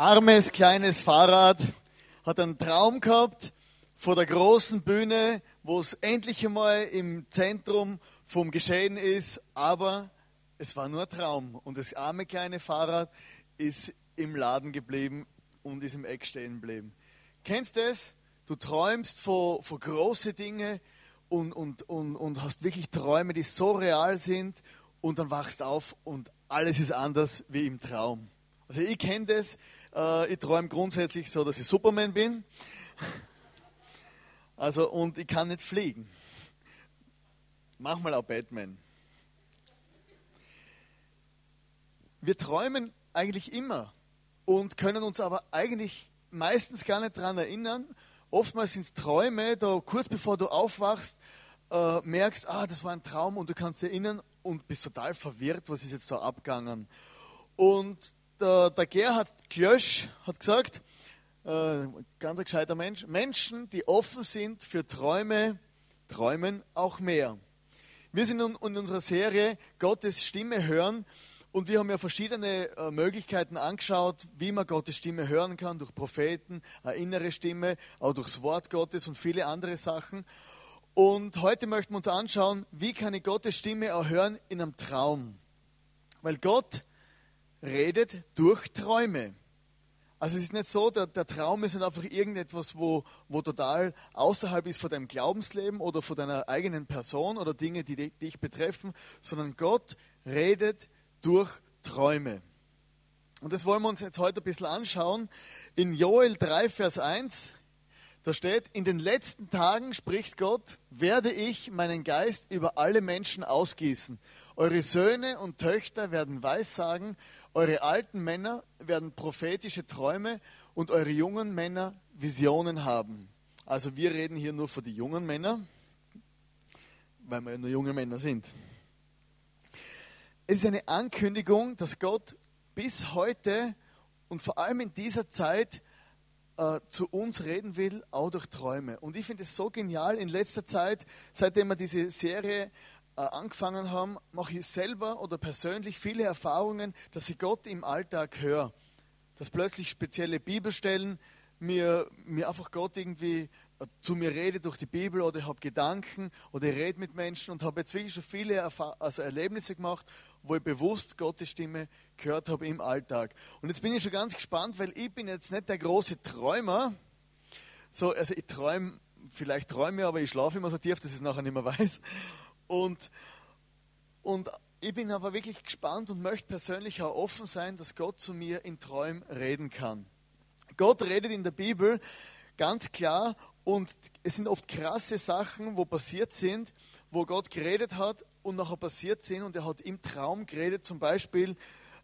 armes kleines Fahrrad hat einen Traum gehabt vor der großen Bühne, wo es endlich einmal im Zentrum vom Geschehen ist, aber es war nur ein Traum und das arme kleine Fahrrad ist im Laden geblieben und ist im Eck stehen geblieben. Kennst du das? Du träumst vor, vor große Dinge und, und, und, und hast wirklich Träume, die so real sind und dann wachst auf und alles ist anders wie im Traum. Also ich kenne das, äh, ich träume grundsätzlich so, dass ich Superman bin. Also und ich kann nicht fliegen. Manchmal auch Batman. Wir träumen eigentlich immer und können uns aber eigentlich meistens gar nicht daran erinnern. Oftmals sind es Träume, da kurz bevor du aufwachst, äh, merkst, ah, das war ein Traum und du kannst dich erinnern und bist total verwirrt, was ist jetzt da abgegangen. Und der, der Gerhard Klösch hat gesagt, äh, ganz ein gescheiter Mensch, Menschen, die offen sind für Träume, träumen auch mehr. Wir sind in, in unserer Serie Gottes Stimme hören und wir haben ja verschiedene äh, Möglichkeiten angeschaut, wie man Gottes Stimme hören kann, durch Propheten, eine innere Stimme, auch durchs Wort Gottes und viele andere Sachen. Und heute möchten wir uns anschauen, wie kann ich Gottes Stimme erhören in einem Traum. Weil Gott redet durch Träume. Also es ist nicht so, der, der Traum ist nicht einfach irgendetwas, wo, wo total außerhalb ist von deinem Glaubensleben oder von deiner eigenen Person oder Dinge, die dich betreffen, sondern Gott redet durch Träume. Und das wollen wir uns jetzt heute ein bisschen anschauen. In Joel 3, Vers 1, da steht, in den letzten Tagen spricht Gott, werde ich meinen Geist über alle Menschen ausgießen. Eure Söhne und Töchter werden Weissagen, eure alten Männer werden prophetische Träume und eure jungen Männer Visionen haben. Also wir reden hier nur für die jungen Männer, weil wir ja nur junge Männer sind. Es ist eine Ankündigung, dass Gott bis heute und vor allem in dieser Zeit äh, zu uns reden will, auch durch Träume. Und ich finde es so genial in letzter Zeit, seitdem wir diese Serie angefangen haben, mache ich selber oder persönlich viele Erfahrungen, dass ich Gott im Alltag höre. Dass plötzlich spezielle Bibelstellen mir, mir einfach Gott irgendwie äh, zu mir redet durch die Bibel oder ich habe Gedanken oder ich rede mit Menschen und habe jetzt wirklich schon viele Erfahr also Erlebnisse gemacht, wo ich bewusst Gottes Stimme gehört habe im Alltag. Und jetzt bin ich schon ganz gespannt, weil ich bin jetzt nicht der große Träumer. So, also ich träume, vielleicht träume, aber ich schlafe immer so tief, dass ich es nachher nicht mehr weiß. Und, und ich bin aber wirklich gespannt und möchte persönlich auch offen sein, dass Gott zu mir in Träumen reden kann. Gott redet in der Bibel ganz klar und es sind oft krasse Sachen, wo passiert sind, wo Gott geredet hat und nachher passiert sind und er hat im Traum geredet. Zum Beispiel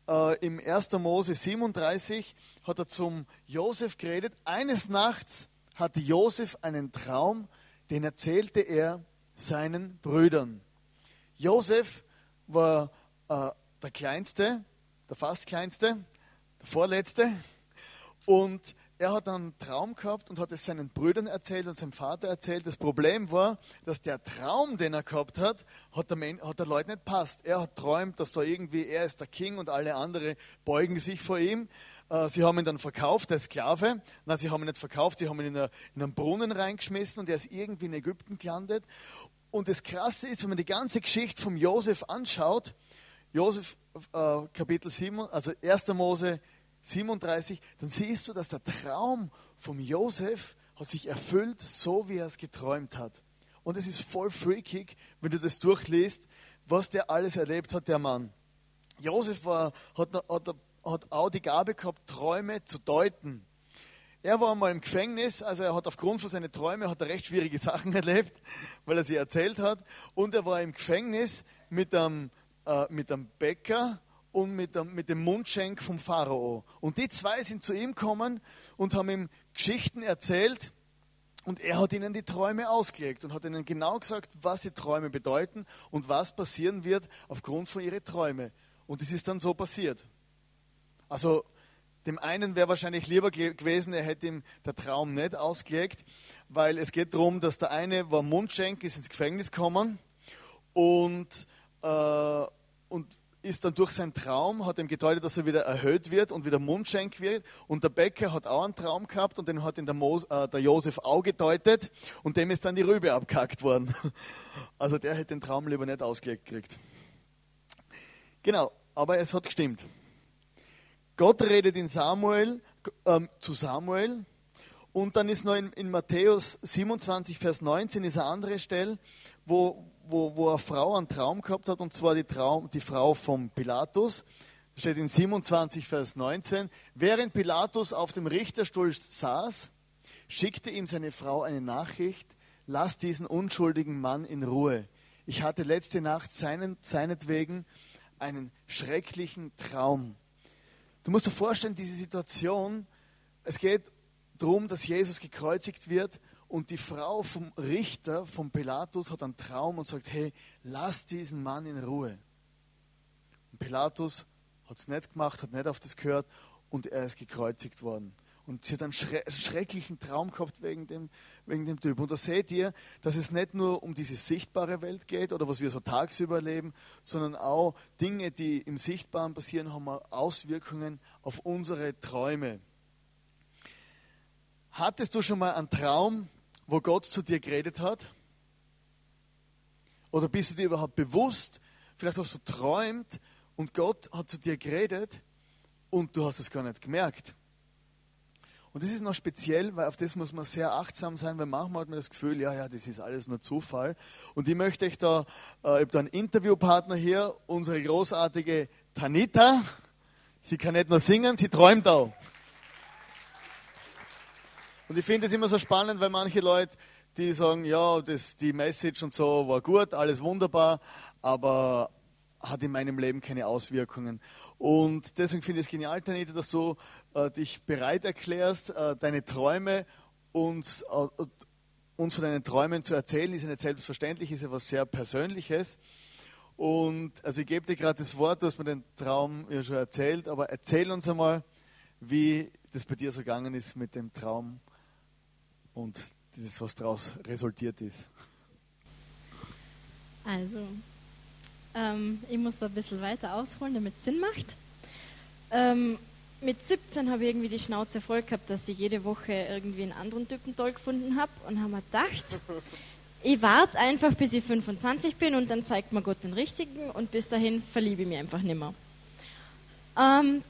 äh, im 1. Mose 37 hat er zum Josef geredet. Eines Nachts hatte Josef einen Traum, den erzählte er seinen Brüdern. Josef war äh, der Kleinste, der fast Kleinste, der Vorletzte. Und er hat einen Traum gehabt und hat es seinen Brüdern erzählt und seinem Vater erzählt. Das Problem war, dass der Traum, den er gehabt hat, hat der, hat der Leute nicht passt. Er hat träumt, dass da irgendwie er ist der King und alle anderen beugen sich vor ihm. Äh, sie haben ihn dann verkauft als Sklave. Nein, sie haben ihn nicht verkauft, sie haben ihn in, eine, in einen Brunnen reingeschmissen und er ist irgendwie in Ägypten gelandet. Und das Krasse ist, wenn man die ganze Geschichte von Josef anschaut, Josef äh, Kapitel 7, also 1. Mose 37, dann siehst du, dass der Traum von Josef hat sich erfüllt, so wie er es geträumt hat. Und es ist voll freakig, wenn du das durchliest, was der alles erlebt hat, der Mann. Josef war, hat, hat, hat auch die Gabe gehabt, Träume zu deuten. Er war mal im Gefängnis, also er hat aufgrund von seinen Träumen hat er recht schwierige Sachen erlebt, weil er sie erzählt hat. Und er war im Gefängnis mit einem, äh, mit einem Bäcker und mit dem, mit dem Mundschenk vom Pharao. Und die zwei sind zu ihm gekommen und haben ihm Geschichten erzählt. Und er hat ihnen die Träume ausgelegt und hat ihnen genau gesagt, was die Träume bedeuten und was passieren wird aufgrund von ihren Träumen. Und es ist dann so passiert. Also dem einen wäre wahrscheinlich lieber gewesen, er hätte ihm der Traum nicht ausgelegt, weil es geht darum, dass der eine war Mundschenk, ist ins Gefängnis gekommen und, äh, und ist dann durch seinen Traum, hat ihm gedeutet, dass er wieder erhöht wird und wieder Mundschenk wird. Und der Bäcker hat auch einen Traum gehabt und den hat ihn der, Mo, äh, der Josef auch gedeutet und dem ist dann die Rübe abkackt worden. Also der hätte den Traum lieber nicht ausgelegt gekriegt. Genau, aber es hat gestimmt. Gott redet in Samuel, ähm, zu Samuel und dann ist noch in, in, Matthäus 27, Vers 19 ist eine andere Stelle, wo, wo, wo eine Frau einen Traum gehabt hat, und zwar die, Traum, die Frau von Pilatus. Steht in 27, Vers 19. Während Pilatus auf dem Richterstuhl saß, schickte ihm seine Frau eine Nachricht, lass diesen unschuldigen Mann in Ruhe. Ich hatte letzte Nacht seinen, seinetwegen einen schrecklichen Traum. Du musst dir vorstellen, diese Situation, es geht darum, dass Jesus gekreuzigt wird und die Frau vom Richter, vom Pilatus, hat einen Traum und sagt, hey, lass diesen Mann in Ruhe. Und Pilatus hat es nicht gemacht, hat nicht auf das gehört und er ist gekreuzigt worden. Und sie hat einen schrecklichen Traum gehabt wegen dem, wegen dem Typ. Und da seht ihr, dass es nicht nur um diese sichtbare Welt geht oder was wir so tagsüber erleben, sondern auch Dinge, die im Sichtbaren passieren, haben Auswirkungen auf unsere Träume. Hattest du schon mal einen Traum, wo Gott zu dir geredet hat? Oder bist du dir überhaupt bewusst, vielleicht hast du träumt und Gott hat zu dir geredet und du hast es gar nicht gemerkt? Und das ist noch speziell, weil auf das muss man sehr achtsam sein, weil manchmal hat man das Gefühl, ja, ja, das ist alles nur Zufall. Und ich möchte euch da, äh, ich habe da einen Interviewpartner hier, unsere großartige Tanita. Sie kann nicht nur singen, sie träumt auch. Und ich finde es immer so spannend, weil manche Leute, die sagen, ja, das, die Message und so war gut, alles wunderbar, aber hat in meinem Leben keine Auswirkungen. Und deswegen finde ich es genial, Tanita, dass du äh, dich bereit erklärst, äh, deine Träume uns, äh, uns von deinen Träumen zu erzählen. Ist ja nicht selbstverständlich, ist ja was sehr Persönliches. Und also ich gebe dir gerade das Wort, du hast mir den Traum ja schon erzählt, aber erzähl uns einmal, wie das bei dir so gegangen ist mit dem Traum und das, was daraus resultiert ist. Also, ähm, ich muss da ein bisschen weiter ausholen, damit es Sinn macht. Ähm, mit 17 habe ich irgendwie die Schnauze voll gehabt, dass ich jede Woche irgendwie einen anderen Typen toll gefunden habe und habe mir gedacht, ich warte einfach, bis ich 25 bin und dann zeigt mir Gott den richtigen und bis dahin verliebe ich mich einfach nicht mehr. Ähm,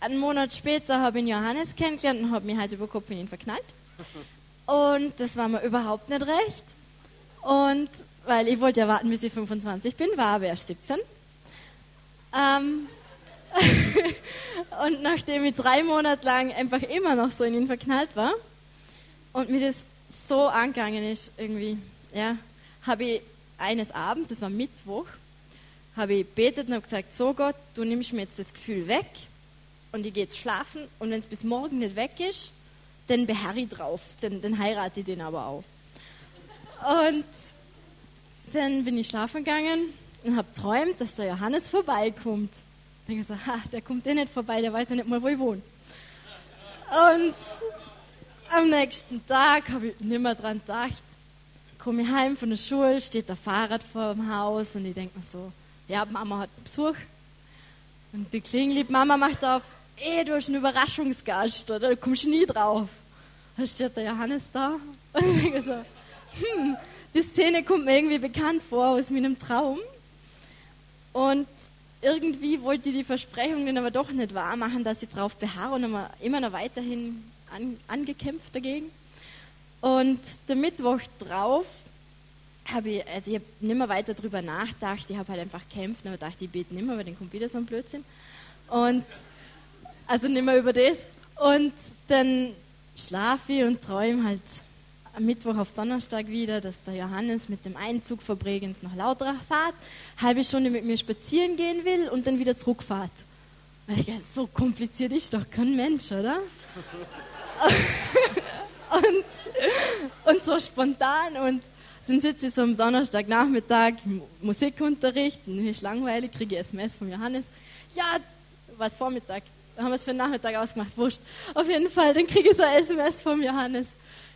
einen Monat später habe ich Johannes kennengelernt und habe mich Hals über Kopf in ihn verknallt. Und das war mir überhaupt nicht recht. Und weil ich wollte ja warten, bis ich 25 bin, war aber erst 17. Ähm und nachdem ich drei Monate lang einfach immer noch so in ihn verknallt war und mir das so angegangen ist, irgendwie, ja, habe ich eines Abends, das war Mittwoch, habe ich betet und habe gesagt, so Gott, du nimmst mir jetzt das Gefühl weg und ich gehe jetzt schlafen und wenn es bis morgen nicht weg ist, dann beharre ich drauf, dann, dann heirate ich den aber auch. Und dann bin ich schlafen gegangen und habe träumt, dass der Johannes vorbeikommt. Habe ich gesagt, ha, der kommt eh nicht vorbei, der weiß ja nicht mal, wo ich wohne. Und am nächsten Tag habe ich nicht mehr dran gedacht. Komme ich heim von der Schule, steht der Fahrrad vor dem Haus und ich denke mir so, ja, Mama hat Besuch. Und die Klingel, Mama macht auf, ey, du hast einen Überraschungsgast, oder? Du kommst nie drauf. Da steht der Johannes da und ich denke so, hm, die Szene kommt mir irgendwie bekannt vor aus meinem Traum. Und irgendwie wollte ich die Versprechungen aber doch nicht wahr machen, dass ich drauf beharre und immer, immer noch weiterhin an, angekämpft dagegen. Und der Mittwoch drauf habe ich, also ich habe nicht mehr weiter darüber nachgedacht, ich habe halt einfach gekämpft, aber dachte, ich bete nicht mehr, weil kommt wieder so ein Blödsinn. Und also nicht mehr über das. Und dann schlafe ich und träume halt am Mittwoch auf Donnerstag wieder, dass der Johannes mit dem Einzug vor Bregenz nach Lautrach fährt, halbe Stunde mit mir spazieren gehen will und dann wieder zurückfahrt. So kompliziert ist doch kein Mensch, oder? und, und so spontan und dann sitze ich so am Donnerstagnachmittag im Musikunterricht und mir ist langweilig, kriege ich SMS von Johannes. Ja, was Vormittag, haben wir es für den Nachmittag ausgemacht, wurscht. Auf jeden Fall, dann kriege ich so ein SMS vom Johannes.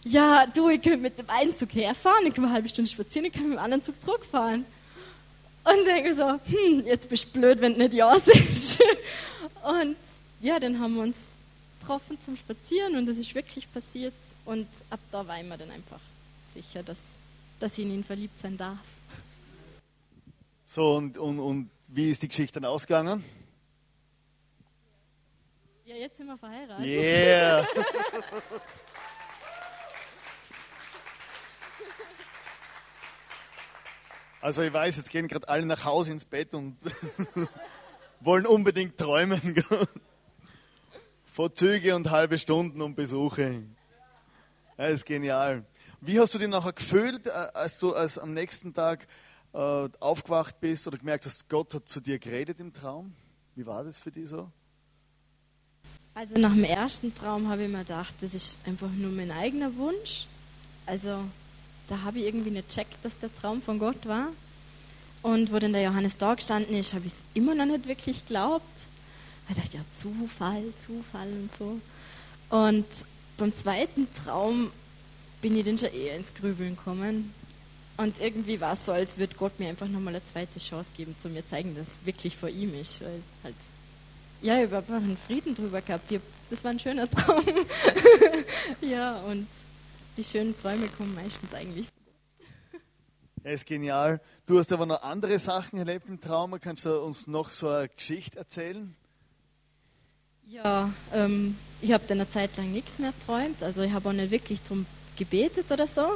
Ja, du, ich könnte mit dem einen Zug herfahren, ich kann eine halbe Stunde spazieren, ich kann mit dem anderen Zug zurückfahren. Und denke so, hm, jetzt bist du blöd, wenn du nicht Ja sagst. Und ja, dann haben wir uns getroffen zum Spazieren und das ist wirklich passiert. Und ab da war ich mir dann einfach sicher, dass, dass ich in ihn verliebt sein darf. So, und, und, und wie ist die Geschichte dann ausgegangen? Ja, jetzt sind wir verheiratet. Yeah! Also ich weiß, jetzt gehen gerade alle nach Hause ins Bett und wollen unbedingt träumen. Vorzüge und halbe Stunden und Besuche. Ja, ist genial. Wie hast du dich nachher gefühlt, äh, als du als am nächsten Tag äh, aufgewacht bist oder gemerkt hast, Gott hat zu dir geredet im Traum? Wie war das für dich so? Also nach dem ersten Traum habe ich mir gedacht, das ist einfach nur mein eigener Wunsch. Also da habe ich irgendwie nicht checkt, dass der Traum von Gott war. Und wo dann der Johannes da gestanden ist, habe ich es immer noch nicht wirklich geglaubt. Ich dachte, ja, Zufall, Zufall und so. Und beim zweiten Traum bin ich dann schon eher ins Grübeln gekommen. Und irgendwie war es so, als würde Gott mir einfach nochmal eine zweite Chance geben, zu mir zeigen, dass es wirklich vor ihm ist. Weil halt, ja, ich habe einfach einen Frieden drüber gehabt. Hab, das war ein schöner Traum. ja, und die schönen Träume kommen meistens eigentlich. Er ist genial. Du hast aber noch andere Sachen erlebt im Traum. Kannst du uns noch so eine Geschichte erzählen? Ja, ähm, ich habe dann eine Zeit lang nichts mehr geträumt. Also ich habe auch nicht wirklich darum gebetet oder so.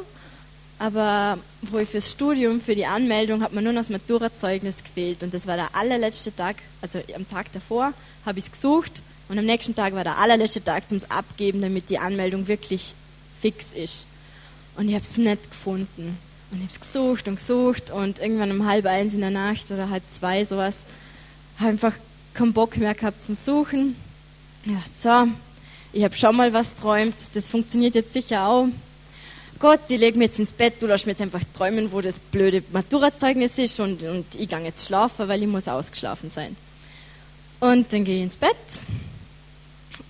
Aber wo ich fürs Studium, für die Anmeldung, hat mir nur noch das Maturazeugnis gefehlt. Und das war der allerletzte Tag, also am Tag davor habe ich es gesucht. Und am nächsten Tag war der allerletzte Tag zum Abgeben, damit die Anmeldung wirklich fix ist. Und ich habe es nicht gefunden. Und ich habe es gesucht und gesucht. Und irgendwann um halb eins in der Nacht oder halb zwei, sowas, habe einfach keinen Bock mehr gehabt zum Suchen. Ja, so, ich habe schon mal was träumt, das funktioniert jetzt sicher auch. Gott, ich lege mich jetzt ins Bett, du lässt mir jetzt einfach träumen, wo das blöde Maturazeugnis ist und, und ich gehe jetzt schlafen, weil ich muss ausgeschlafen sein. Und dann gehe ich ins Bett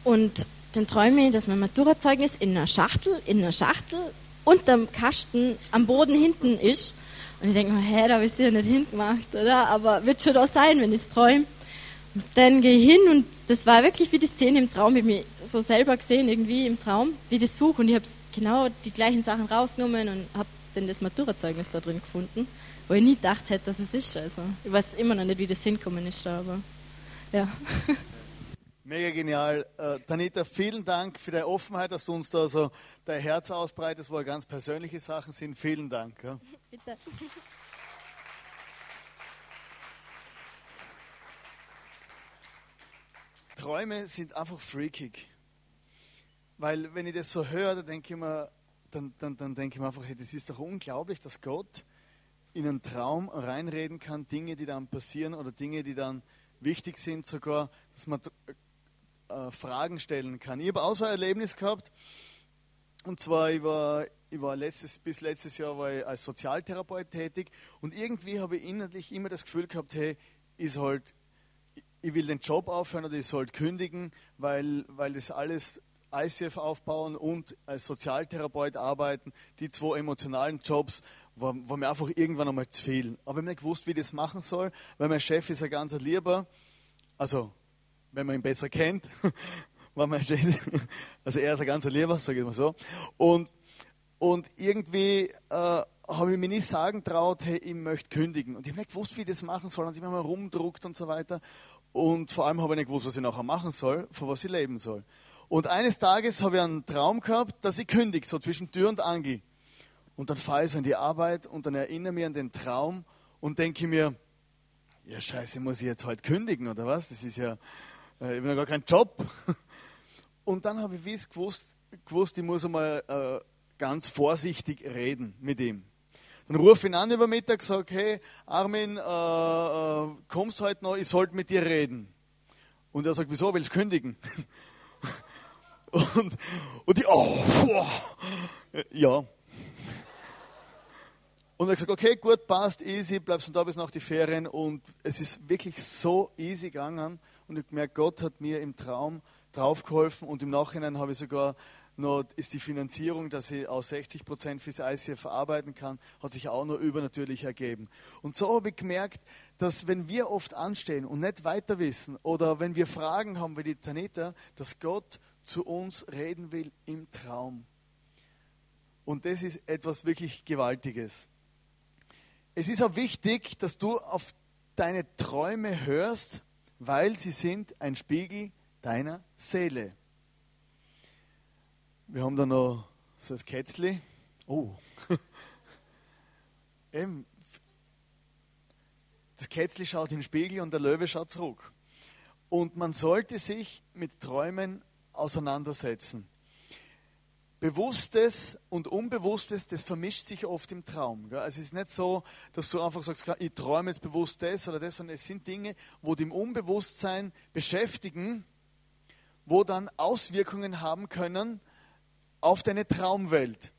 und dann träume ich, dass mein Maturazeugnis in einer Schachtel, in einer Schachtel unterm Kasten am Boden hinten ist. Und ich denke mir, hä, da habe ich es ja nicht hingemacht, oder? Aber wird schon da sein, wenn ich es träume. Dann gehe ich hin und das war wirklich wie die Szene im Traum. Ich mich so selber gesehen, irgendwie im Traum, wie das suche. Und ich habe genau die gleichen Sachen rausgenommen und habe dann das Maturazeugnis da drin gefunden, wo ich nie gedacht hätte, dass es ist. Also, ich weiß immer noch nicht, wie das hinkommen ist da, aber ja. Mega genial. Äh, Tanita, vielen Dank für deine Offenheit, dass du uns da so dein Herz ausbreitest, wo ganz persönliche Sachen sind. Vielen Dank. Ja. Bitte. Träume sind einfach freakig. Weil wenn ich das so höre, dann denke ich mir, dann, dann, dann denke ich mir einfach, hey, das ist doch unglaublich, dass Gott in einen Traum reinreden kann, Dinge, die dann passieren oder Dinge, die dann wichtig sind, sogar, dass man äh, Fragen stellen kann. Ich habe auch so ein Erlebnis gehabt, und zwar, ich war, ich war letztes, bis letztes Jahr war ich als Sozialtherapeut tätig und irgendwie habe ich innerlich immer das Gefühl gehabt, hey, ich, sollt, ich will den Job aufhören oder ich sollte kündigen, weil, weil das alles ICF aufbauen und als Sozialtherapeut arbeiten, die zwei emotionalen Jobs, war, war mir einfach irgendwann einmal zu viel. Aber ich habe nicht gewusst, wie ich das machen soll, weil mein Chef ist ein ganz lieber, also wenn man ihn besser kennt, war mein also er ist ein ganz lieber, sage ich mal so. Und, und irgendwie äh, habe ich mir nicht sagen traut, hey, ich möchte kündigen. Und ich habe nicht gewusst, wie ich das machen soll. Und ich habe mal rumdruckt und so weiter. Und vor allem habe ich nicht gewusst, was ich nachher machen soll, für was ich leben soll. Und eines Tages habe ich einen Traum gehabt, dass ich kündige, so zwischen Tür und Angel. Und dann fahre ich so in die Arbeit und dann erinnere ich mich an den Traum und denke mir, ja scheiße, muss ich jetzt heute kündigen oder was? Das ist ja, ich habe ja gar keinen Job. Und dann habe ich wie es gewusst, gewusst, ich muss einmal äh, ganz vorsichtig reden mit ihm. Dann rufe ich ihn an über Mittag, sage, hey Armin, äh, äh, kommst heute noch, ich sollte mit dir reden. Und er sagt, wieso, willst du kündigen? Und, und die, oh, boah, ja. Und er hat gesagt, okay, gut, passt, easy, bleibst du da bis nach die Ferien. Und es ist wirklich so easy gegangen. Und ich gemerkt, Gott hat mir im Traum draufgeholfen. Und im Nachhinein habe ich sogar noch ist die Finanzierung, dass ich aus 60 Prozent fürs ICF verarbeiten kann, hat sich auch nur übernatürlich ergeben. Und so habe ich gemerkt, dass wenn wir oft anstehen und nicht weiter wissen oder wenn wir Fragen haben wie die Tanita, dass Gott zu uns reden will im Traum. Und das ist etwas wirklich Gewaltiges. Es ist auch wichtig, dass du auf deine Träume hörst, weil sie sind ein Spiegel deiner Seele. Wir haben da noch so ein Kätzli. Oh. Eben. Das Kätzli schaut in den Spiegel und der Löwe schaut zurück. Und man sollte sich mit Träumen auseinandersetzen. Bewusstes und Unbewusstes, das vermischt sich oft im Traum. Also es ist nicht so, dass du einfach sagst, ich träume jetzt bewusst das oder das, sondern es sind Dinge, wo die im Unbewusstsein beschäftigen, wo dann Auswirkungen haben können auf deine Traumwelt.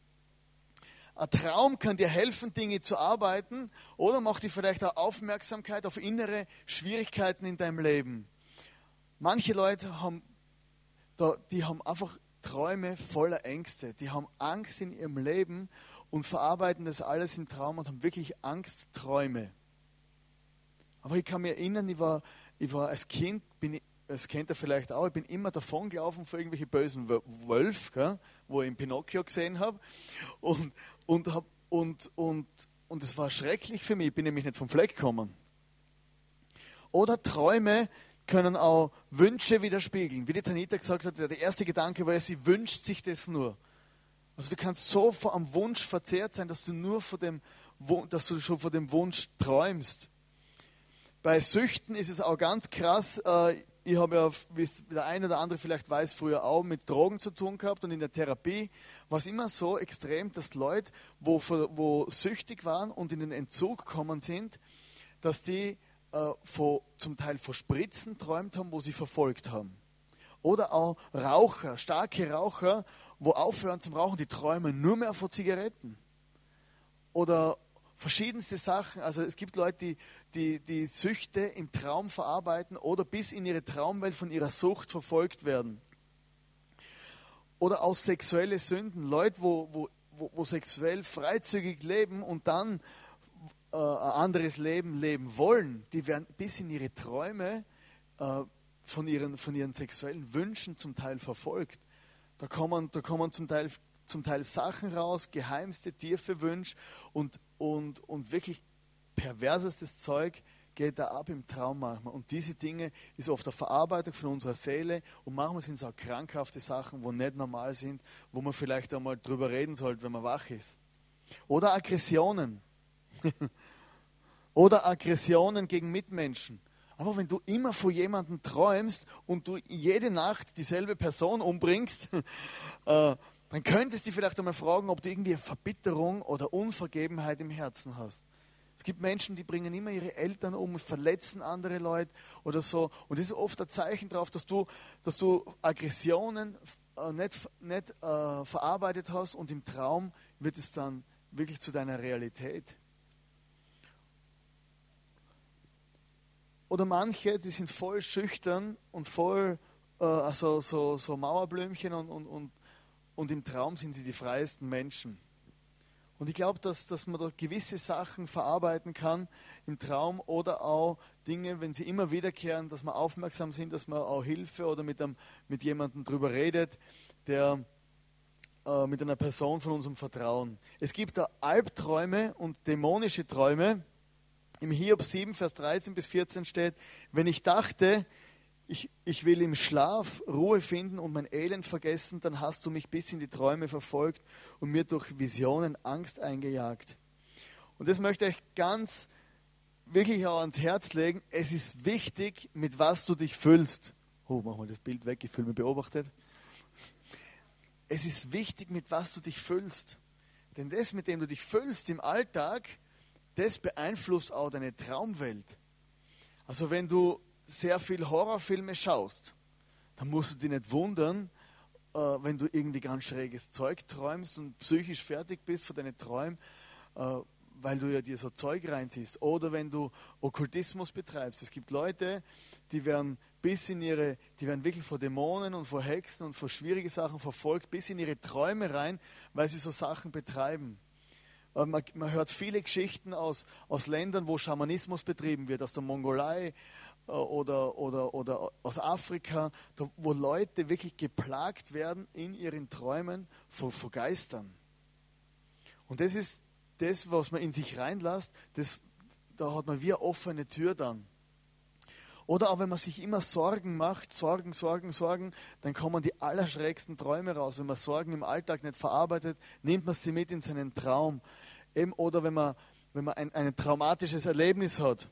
Ein Traum kann dir helfen, Dinge zu arbeiten oder macht dir vielleicht auch Aufmerksamkeit auf innere Schwierigkeiten in deinem Leben. Manche Leute haben, die haben einfach Träume voller Ängste. Die haben Angst in ihrem Leben und verarbeiten das alles im Traum und haben wirklich Angstträume. Aber ich kann mich erinnern, ich war, ich war als Kind, bin ich, das kennt ihr vielleicht auch, ich bin immer davon gelaufen vor irgendwelche bösen Wölfe, wo ich in Pinocchio gesehen habe. Und, und, hab, und, und, und es war schrecklich für mich, ich bin nämlich nicht vom Fleck gekommen. Oder Träume, können auch Wünsche widerspiegeln. Wie die Tanita gesagt hat, der erste Gedanke war, sie wünscht sich das nur. Also du kannst so am Wunsch verzehrt sein, dass du nur vor dem, dass du schon vor dem Wunsch träumst. Bei Süchten ist es auch ganz krass. Äh, ich habe ja, wie der eine oder andere vielleicht weiß, früher auch mit Drogen zu tun gehabt und in der Therapie war es immer so extrem, dass Leute, wo, wo süchtig waren und in den Entzug gekommen sind, dass die äh, von, zum Teil von Spritzen träumt haben, wo sie verfolgt haben. Oder auch Raucher, starke Raucher, wo aufhören zum Rauchen, die träumen nur mehr von Zigaretten. Oder verschiedenste Sachen. Also es gibt Leute, die, die die Süchte im Traum verarbeiten oder bis in ihre Traumwelt von ihrer Sucht verfolgt werden. Oder auch sexuelle Sünden. Leute, wo, wo, wo, wo sexuell freizügig leben und dann äh, ein anderes Leben leben wollen, die werden bis in ihre Träume äh, von, ihren, von ihren sexuellen Wünschen zum Teil verfolgt. Da kommen, da kommen zum, Teil, zum Teil Sachen raus, geheimste, tiefe Wünsche und, und, und wirklich perversestes Zeug geht da ab im Traum manchmal. Und diese Dinge ist oft eine Verarbeitung von unserer Seele und manchmal sind es auch krankhafte Sachen, wo nicht normal sind, wo man vielleicht einmal drüber reden sollte, wenn man wach ist. Oder Aggressionen. Oder Aggressionen gegen Mitmenschen. Aber wenn du immer vor jemandem träumst und du jede Nacht dieselbe Person umbringst, äh, dann könntest du vielleicht einmal fragen, ob du irgendwie Verbitterung oder Unvergebenheit im Herzen hast. Es gibt Menschen, die bringen immer ihre Eltern um, verletzen andere Leute oder so. Und das ist oft ein Zeichen darauf, dass du, dass du Aggressionen äh, nicht, nicht äh, verarbeitet hast und im Traum wird es dann wirklich zu deiner Realität. Oder manche, die sind voll schüchtern und voll äh, also so, so Mauerblümchen und, und, und, und im Traum sind sie die freiesten Menschen. Und ich glaube, dass, dass man da gewisse Sachen verarbeiten kann im Traum oder auch Dinge, wenn sie immer wiederkehren, dass wir aufmerksam sind, dass man auch Hilfe oder mit, einem, mit jemandem drüber redet, der äh, mit einer Person von unserem Vertrauen. Es gibt da Albträume und dämonische Träume im Hiob 7, Vers 13 bis 14 steht, wenn ich dachte, ich, ich will im Schlaf Ruhe finden und mein Elend vergessen, dann hast du mich bis in die Träume verfolgt und mir durch Visionen Angst eingejagt. Und das möchte ich ganz wirklich auch ans Herz legen. Es ist wichtig, mit was du dich füllst. Oh, mach mal das Bild weg, ich fühle mich beobachtet. Es ist wichtig, mit was du dich füllst. Denn das, mit dem du dich füllst im Alltag, das beeinflusst auch deine Traumwelt. Also wenn du sehr viel Horrorfilme schaust, dann musst du dich nicht wundern, äh, wenn du irgendwie ganz schräges Zeug träumst und psychisch fertig bist für deine Träume, äh, weil du ja dir so Zeug reinziehst. Oder wenn du Okkultismus betreibst. Es gibt Leute, die werden bis in ihre, die werden wirklich vor Dämonen und vor Hexen und vor schwierigen Sachen verfolgt, bis in ihre Träume rein, weil sie so Sachen betreiben. Äh, man, man, hört viele Geschichten aus, aus Ländern, wo Schamanismus betrieben wird, aus der Mongolei äh, oder, oder, oder aus Afrika, wo Leute wirklich geplagt werden in ihren Träumen von, von Geistern. Und das ist das, was man in sich reinlässt, das, da hat man wie eine offene Tür dann. Oder auch wenn man sich immer Sorgen macht, Sorgen, Sorgen, Sorgen, dann kommen die allerschrägsten Träume raus. Wenn man Sorgen im Alltag nicht verarbeitet, nimmt man sie mit in seinen Traum. Eben, oder wenn man, wenn man ein, ein traumatisches Erlebnis hat,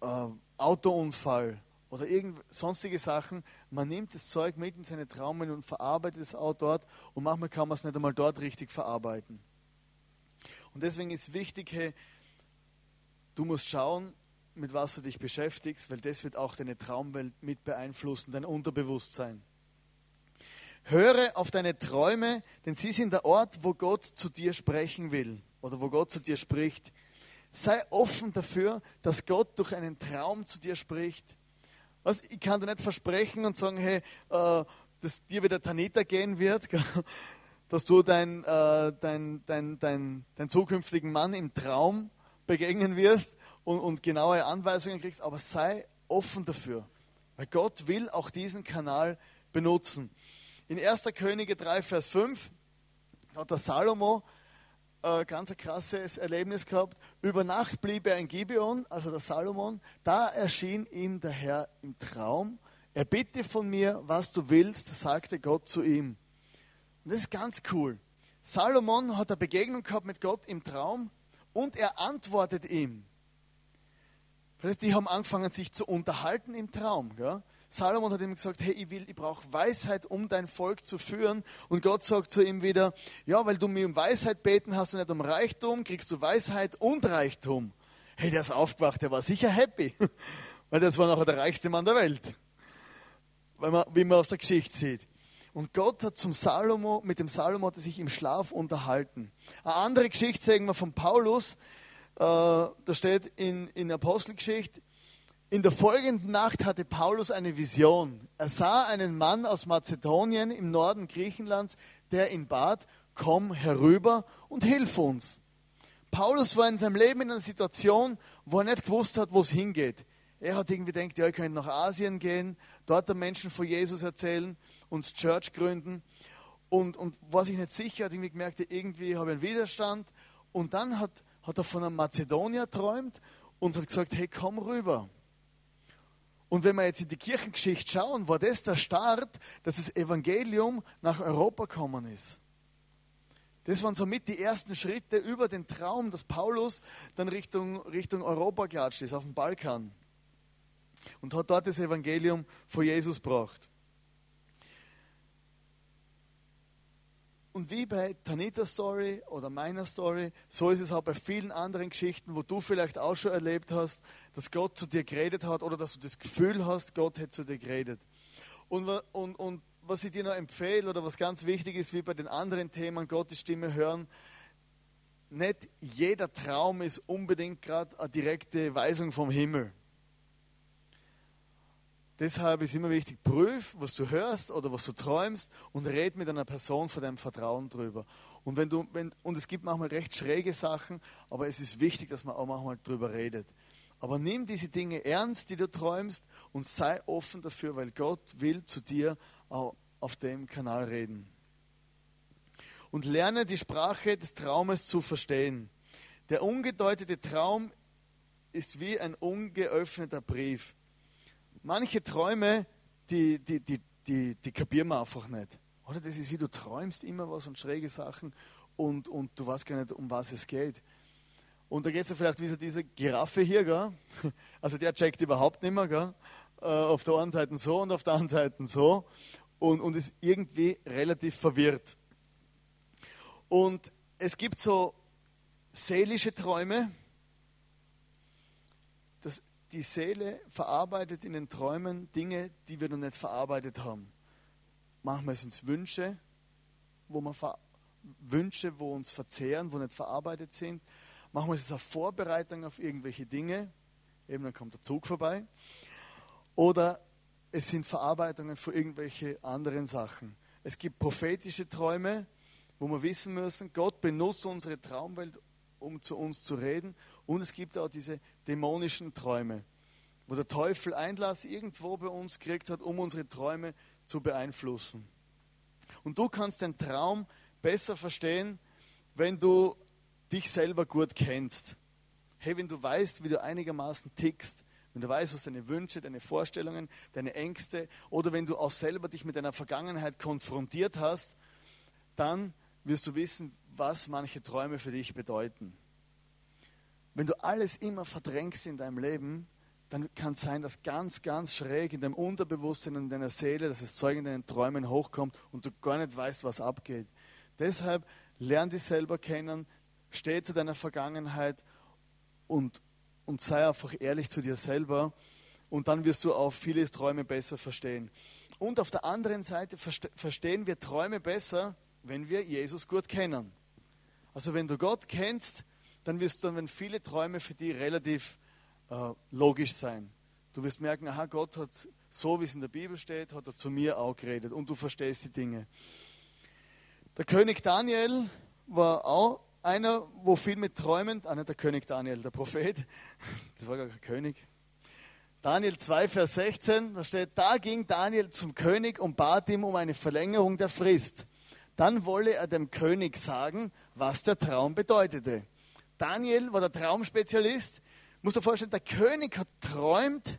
äh, Autounfall oder irgend, sonstige Sachen, man nimmt das Zeug mit in seine Traumen und verarbeitet es auch dort und manchmal kann man es nicht einmal dort richtig verarbeiten. Und deswegen ist wichtig, hey, du musst schauen, mit was du dich beschäftigst, weil das wird auch deine Traumwelt mit beeinflussen, dein Unterbewusstsein. Höre auf deine Träume, denn sie sind der Ort, wo Gott zu dir sprechen will oder wo Gott zu dir spricht. Sei offen dafür, dass Gott durch einen Traum zu dir spricht. Was, ich kann dir nicht versprechen und sagen, hey, äh, dass dir wieder Tanita gehen wird, dass du dein, äh, dein, dein, dein, dein zukünftigen Mann im Traum begegnen wirst und, und genaue Anweisungen kriegst, aber sei offen dafür, weil Gott will auch diesen Kanal benutzen. In 1. Könige 3, Vers 5 hat der Salomo äh, ganz ein krasses Erlebnis gehabt. Über Nacht blieb er in Gibeon, also der Salomon. Da erschien ihm der Herr im Traum. Er bitte von mir, was du willst, sagte Gott zu ihm. Und das ist ganz cool. Salomon hat eine Begegnung gehabt mit Gott im Traum und er antwortet ihm. Die haben angefangen, sich zu unterhalten im Traum. Gell? Salomon hat ihm gesagt, hey, ich will, ich brauche Weisheit, um dein Volk zu führen. Und Gott sagt zu ihm wieder, ja, weil du mir um Weisheit beten hast und nicht um Reichtum, kriegst du Weisheit und Reichtum. Hey, der ist aufgewacht, der war sicher happy. Weil das war nachher der reichste Mann der Welt. Weil man, wie man aus der Geschichte sieht. Und Gott hat zum Salomo, mit dem Salomo hat er sich im Schlaf unterhalten. Eine andere Geschichte sagen wir von Paulus, äh, da steht in, in Apostelgeschichte, in der folgenden Nacht hatte Paulus eine Vision. Er sah einen Mann aus Mazedonien im Norden Griechenlands, der ihn bat, komm herüber und hilf uns. Paulus war in seinem Leben in einer Situation, wo er nicht gewusst hat, wo es hingeht. Er hat irgendwie gedacht, ja, ich könnte nach Asien gehen, dort den Menschen von Jesus erzählen, und Church gründen. Und, und war sich nicht sicher, hat irgendwie gemerkt, irgendwie habe ich einen Widerstand. Und dann hat hat er von einem Mazedonier träumt und hat gesagt, hey, komm rüber. Und wenn wir jetzt in die Kirchengeschichte schauen, war das der Start, dass das Evangelium nach Europa gekommen ist. Das waren somit die ersten Schritte über den Traum, dass Paulus dann Richtung, Richtung Europa klatscht ist, auf dem Balkan. Und hat dort das Evangelium von Jesus gebracht. Und wie bei Tanitas Story oder meiner Story, so ist es auch bei vielen anderen Geschichten, wo du vielleicht auch schon erlebt hast, dass Gott zu dir geredet hat oder dass du das Gefühl hast, Gott hätte zu dir geredet. Und, und, und was ich dir noch empfehle oder was ganz wichtig ist, wie bei den anderen Themen, Gottes Stimme hören, nicht jeder Traum ist unbedingt gerade eine direkte Weisung vom Himmel. Deshalb ist immer wichtig, prüf, was du hörst oder was du träumst und red mit einer Person von deinem Vertrauen drüber. Und, wenn du, wenn, und es gibt manchmal recht schräge Sachen, aber es ist wichtig, dass man auch manchmal drüber redet. Aber nimm diese Dinge ernst, die du träumst und sei offen dafür, weil Gott will zu dir auch auf dem Kanal reden. Und lerne die Sprache des Traumes zu verstehen. Der ungedeutete Traum ist wie ein ungeöffneter Brief manche Träume, die, die, die, die, die kapieren wir einfach nicht. Oder das ist wie du träumst immer was und schräge Sachen und, und du weißt gar nicht, um was es geht. Und da geht es ja vielleicht wie so diese Giraffe hier, gell? also der checkt überhaupt nicht mehr, gell? Äh, auf der einen Seite so und auf der anderen Seite so und, und ist irgendwie relativ verwirrt. Und es gibt so seelische Träume, die Seele verarbeitet in den Träumen Dinge, die wir noch nicht verarbeitet haben. Manchmal sind es Wünsche, wo man Wünsche, wo uns verzehren, wo nicht verarbeitet sind. Manchmal ist es eine Vorbereitung auf irgendwelche Dinge, eben dann kommt der Zug vorbei. Oder es sind Verarbeitungen für irgendwelche anderen Sachen. Es gibt prophetische Träume, wo wir wissen müssen, Gott benutzt unsere Traumwelt, um zu uns zu reden. Und es gibt auch diese dämonischen Träume, wo der Teufel Einlass irgendwo bei uns gekriegt hat, um unsere Träume zu beeinflussen. Und du kannst den Traum besser verstehen, wenn du dich selber gut kennst. Hey, wenn du weißt, wie du einigermaßen tickst, wenn du weißt, was deine Wünsche, deine Vorstellungen, deine Ängste oder wenn du auch selber dich mit deiner Vergangenheit konfrontiert hast, dann wirst du wissen, was manche Träume für dich bedeuten. Wenn du alles immer verdrängst in deinem Leben, dann kann es sein, dass ganz, ganz schräg in deinem Unterbewusstsein und in deiner Seele, dass das Zeug in deinen Träumen hochkommt und du gar nicht weißt, was abgeht. Deshalb lern dich selber kennen, steh zu deiner Vergangenheit und, und sei einfach ehrlich zu dir selber und dann wirst du auch viele Träume besser verstehen. Und auf der anderen Seite verstehen wir Träume besser, wenn wir Jesus gut kennen. Also wenn du Gott kennst, dann wirst du, wenn viele Träume für dich relativ äh, logisch sein. Du wirst merken, aha, Gott hat so, wie es in der Bibel steht, hat er zu mir auch geredet und du verstehst die Dinge. Der König Daniel war auch einer, wo viel mit Träumen, ah nicht der König Daniel, der Prophet, das war gar kein König. Daniel 2, Vers 16, da steht, da ging Daniel zum König und bat ihm um eine Verlängerung der Frist. Dann wolle er dem König sagen, was der Traum bedeutete. Daniel war der Traumspezialist. Muss dir vorstellen, der König hat träumt,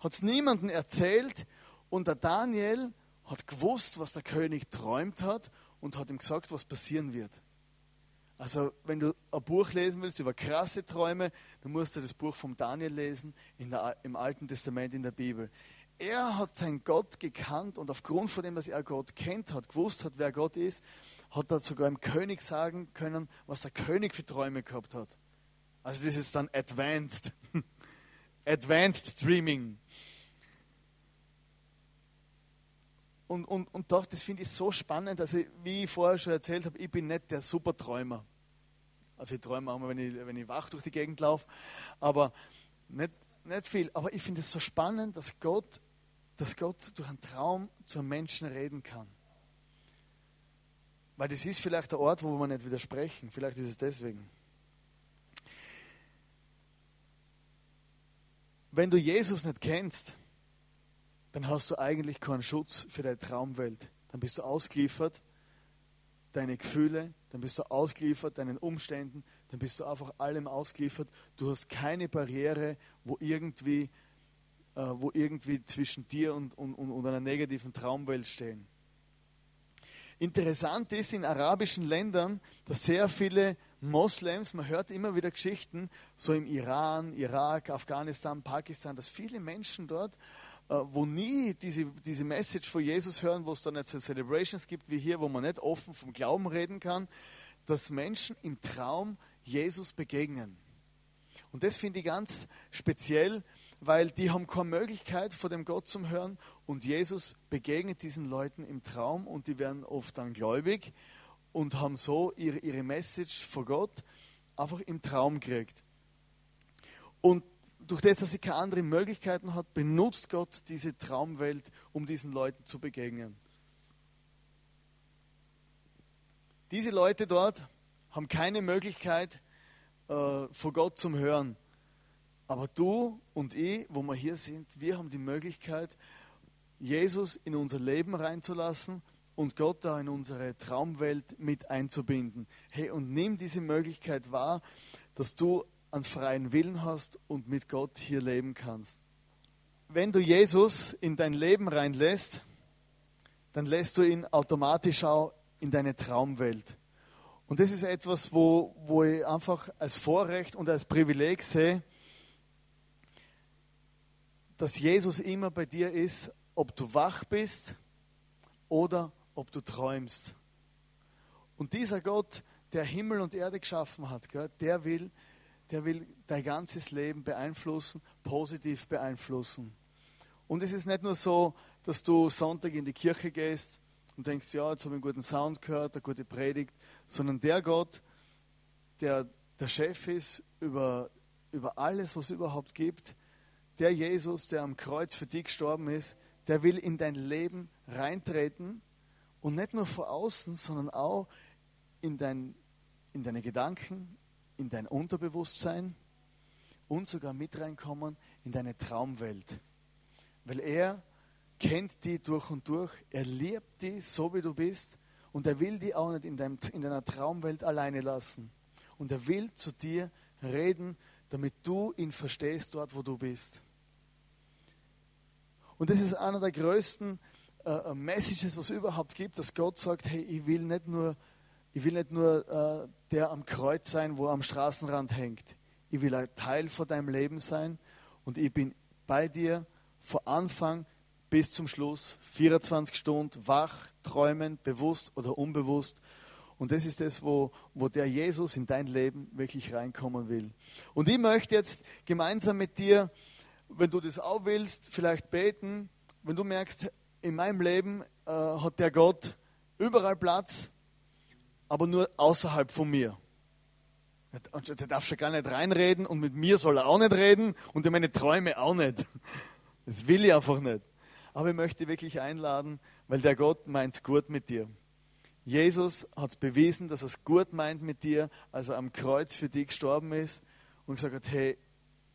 hat es niemandem erzählt und der Daniel hat gewusst, was der König träumt hat und hat ihm gesagt, was passieren wird. Also, wenn du ein Buch lesen willst über krasse Träume, dann musst du das Buch vom Daniel lesen der, im Alten Testament in der Bibel. Er hat seinen Gott gekannt und aufgrund von dem, dass er Gott kennt hat, gewusst hat, wer Gott ist, hat er sogar dem König sagen können, was der König für Träume gehabt hat. Also das ist dann Advanced. Advanced Dreaming. Und, und, und doch, das finde ich so spannend, also wie ich vorher schon erzählt habe, ich bin nicht der Superträumer. Also ich träume auch mal, wenn ich, wenn ich wach durch die Gegend laufe, aber nicht, nicht viel. Aber ich finde es so spannend, dass Gott, dass Gott durch einen Traum zu einem Menschen reden kann. Weil das ist vielleicht der Ort, wo wir nicht widersprechen. Vielleicht ist es deswegen. Wenn du Jesus nicht kennst, dann hast du eigentlich keinen Schutz für deine Traumwelt. Dann bist du ausgeliefert, deine Gefühle, dann bist du ausgeliefert deinen Umständen, dann bist du einfach allem ausgeliefert. Du hast keine Barriere, wo irgendwie, wo irgendwie zwischen dir und, und, und einer negativen Traumwelt stehen. Interessant ist in arabischen Ländern, dass sehr viele Moslems, man hört immer wieder Geschichten, so im Iran, Irak, Afghanistan, Pakistan, dass viele Menschen dort äh, wo nie diese, diese Message von Jesus hören, wo es dann nicht so Celebrations gibt wie hier, wo man nicht offen vom Glauben reden kann, dass Menschen im Traum Jesus begegnen. Und das finde ich ganz speziell, weil die haben keine Möglichkeit, vor dem Gott zu hören und Jesus begegnet diesen Leuten im Traum und die werden oft dann gläubig und haben so ihre, ihre Message vor Gott einfach im Traum gekriegt. Und durch das, dass sie keine anderen Möglichkeiten hat, benutzt Gott diese Traumwelt, um diesen Leuten zu begegnen. Diese Leute dort haben keine Möglichkeit, äh, vor Gott zu hören. Aber du und ich, wo wir hier sind, wir haben die Möglichkeit, Jesus in unser Leben reinzulassen und Gott da in unsere Traumwelt mit einzubinden. Hey, und nimm diese Möglichkeit wahr, dass du einen freien Willen hast und mit Gott hier leben kannst. Wenn du Jesus in dein Leben reinlässt, dann lässt du ihn automatisch auch in deine Traumwelt. Und das ist etwas, wo, wo ich einfach als Vorrecht und als Privileg sehe, dass Jesus immer bei dir ist, ob du wach bist oder ob du träumst. Und dieser Gott, der Himmel und Erde geschaffen hat, der will, der will dein ganzes Leben beeinflussen, positiv beeinflussen. Und es ist nicht nur so, dass du Sonntag in die Kirche gehst und denkst, ja, jetzt habe ich einen guten Sound gehört, eine gute Predigt, sondern der Gott, der der Chef ist über, über alles, was es überhaupt gibt. Der Jesus, der am Kreuz für dich gestorben ist, der will in dein Leben reintreten und nicht nur von außen, sondern auch in, dein, in deine Gedanken, in dein Unterbewusstsein und sogar mit reinkommen in deine Traumwelt. Weil er kennt die durch und durch, er liebt die so wie du bist und er will die auch nicht in, deinem, in deiner Traumwelt alleine lassen. Und er will zu dir reden, damit du ihn verstehst dort, wo du bist. Und das ist einer der größten äh, äh, Messages, was es überhaupt gibt, dass Gott sagt, hey, ich will nicht nur, ich will nicht nur äh, der am Kreuz sein, wo er am Straßenrand hängt. Ich will ein Teil von deinem Leben sein und ich bin bei dir von Anfang bis zum Schluss, 24 Stunden, wach, träumen, bewusst oder unbewusst. Und das ist das, wo, wo der Jesus in dein Leben wirklich reinkommen will. Und ich möchte jetzt gemeinsam mit dir, wenn du das auch willst, vielleicht beten, wenn du merkst, in meinem Leben äh, hat der Gott überall Platz, aber nur außerhalb von mir. Der darf schon gar nicht reinreden und mit mir soll er auch nicht reden und in meine Träume auch nicht. Das will ich einfach nicht. Aber ich möchte wirklich einladen, weil der Gott meint es gut mit dir. Jesus hat es bewiesen, dass er es gut meint mit dir, als er am Kreuz für dich gestorben ist und gesagt hat, hey,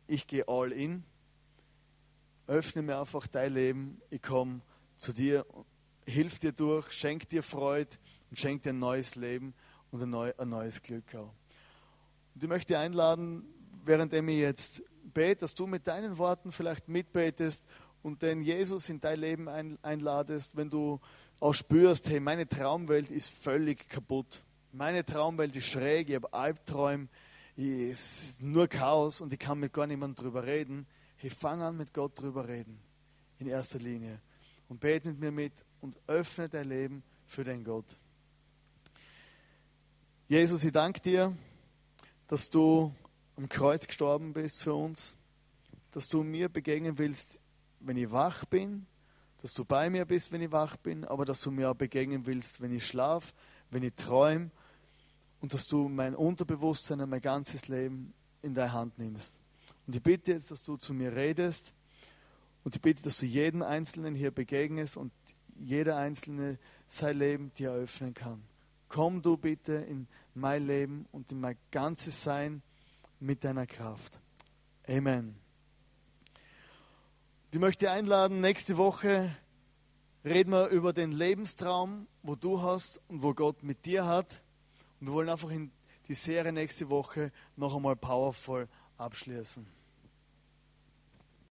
ich gehe all in, öffne mir einfach dein Leben, ich komme zu dir, hilf dir durch, schenk dir Freude und schenk dir ein neues Leben und ein, neu, ein neues Glück auch. Und ich möchte einladen, während ich jetzt bete, dass du mit deinen Worten vielleicht mitbetest und den Jesus in dein Leben einladest, wenn du auch spürst, hey, meine Traumwelt ist völlig kaputt. Meine Traumwelt ist schräg, ich habe Albträume, es ist nur Chaos und ich kann mit gar niemandem drüber reden. Hey, fang an mit Gott drüber reden, in erster Linie. Und bete mit mir mit und öffne dein Leben für den Gott. Jesus, ich danke dir, dass du am Kreuz gestorben bist für uns, dass du mir begegnen willst, wenn ich wach bin dass du bei mir bist, wenn ich wach bin, aber dass du mir auch begegnen willst, wenn ich schlafe, wenn ich träume und dass du mein Unterbewusstsein und mein ganzes Leben in deine Hand nimmst. Und ich bitte jetzt, dass du zu mir redest und ich bitte, dass du jedem Einzelnen hier begegnest und jeder Einzelne sein Leben dir eröffnen kann. Komm du bitte in mein Leben und in mein ganzes Sein mit deiner Kraft. Amen. Ich möchte einladen, nächste Woche reden wir über den Lebenstraum, wo du hast und wo Gott mit dir hat. Und wir wollen einfach in die Serie nächste Woche noch einmal powerful abschließen.